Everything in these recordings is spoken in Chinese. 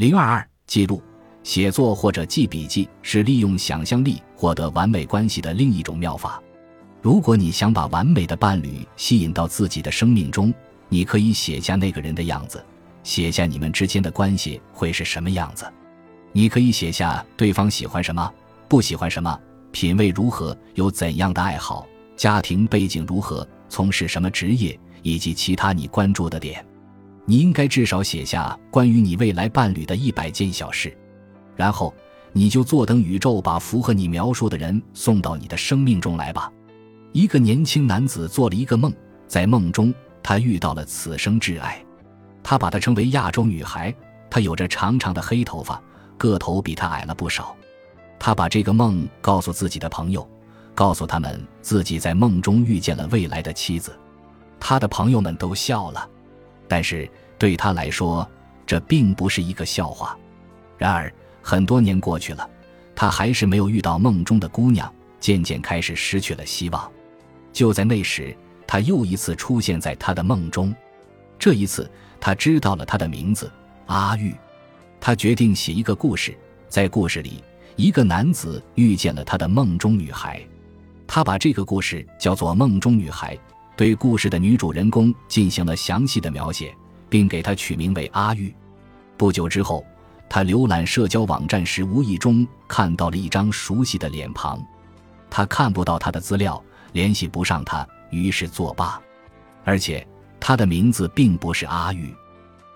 零二二记录写作或者记笔记是利用想象力获得完美关系的另一种妙法。如果你想把完美的伴侣吸引到自己的生命中，你可以写下那个人的样子，写下你们之间的关系会是什么样子。你可以写下对方喜欢什么，不喜欢什么，品味如何，有怎样的爱好，家庭背景如何，从事什么职业，以及其他你关注的点。你应该至少写下关于你未来伴侣的一百件小事，然后你就坐等宇宙把符合你描述的人送到你的生命中来吧。一个年轻男子做了一个梦，在梦中他遇到了此生挚爱，他把她称为亚洲女孩，她有着长长的黑头发。个头比他矮了不少，他把这个梦告诉自己的朋友，告诉他们自己在梦中遇见了未来的妻子。他的朋友们都笑了，但是对他来说，这并不是一个笑话。然而，很多年过去了，他还是没有遇到梦中的姑娘，渐渐开始失去了希望。就在那时，他又一次出现在他的梦中，这一次他知道了她的名字阿玉。他决定写一个故事，在故事里，一个男子遇见了他的梦中女孩，他把这个故事叫做《梦中女孩》，对故事的女主人公进行了详细的描写，并给她取名为阿玉。不久之后，他浏览社交网站时，无意中看到了一张熟悉的脸庞，他看不到他的资料，联系不上他，于是作罢。而且，他的名字并不是阿玉。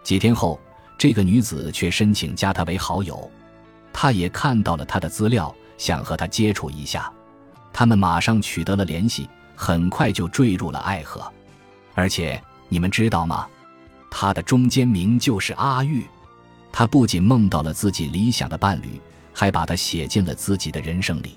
几天后。这个女子却申请加他为好友，他也看到了他的资料，想和他接触一下。他们马上取得了联系，很快就坠入了爱河。而且你们知道吗？他的中间名就是阿玉。他不仅梦到了自己理想的伴侣，还把他写进了自己的人生里。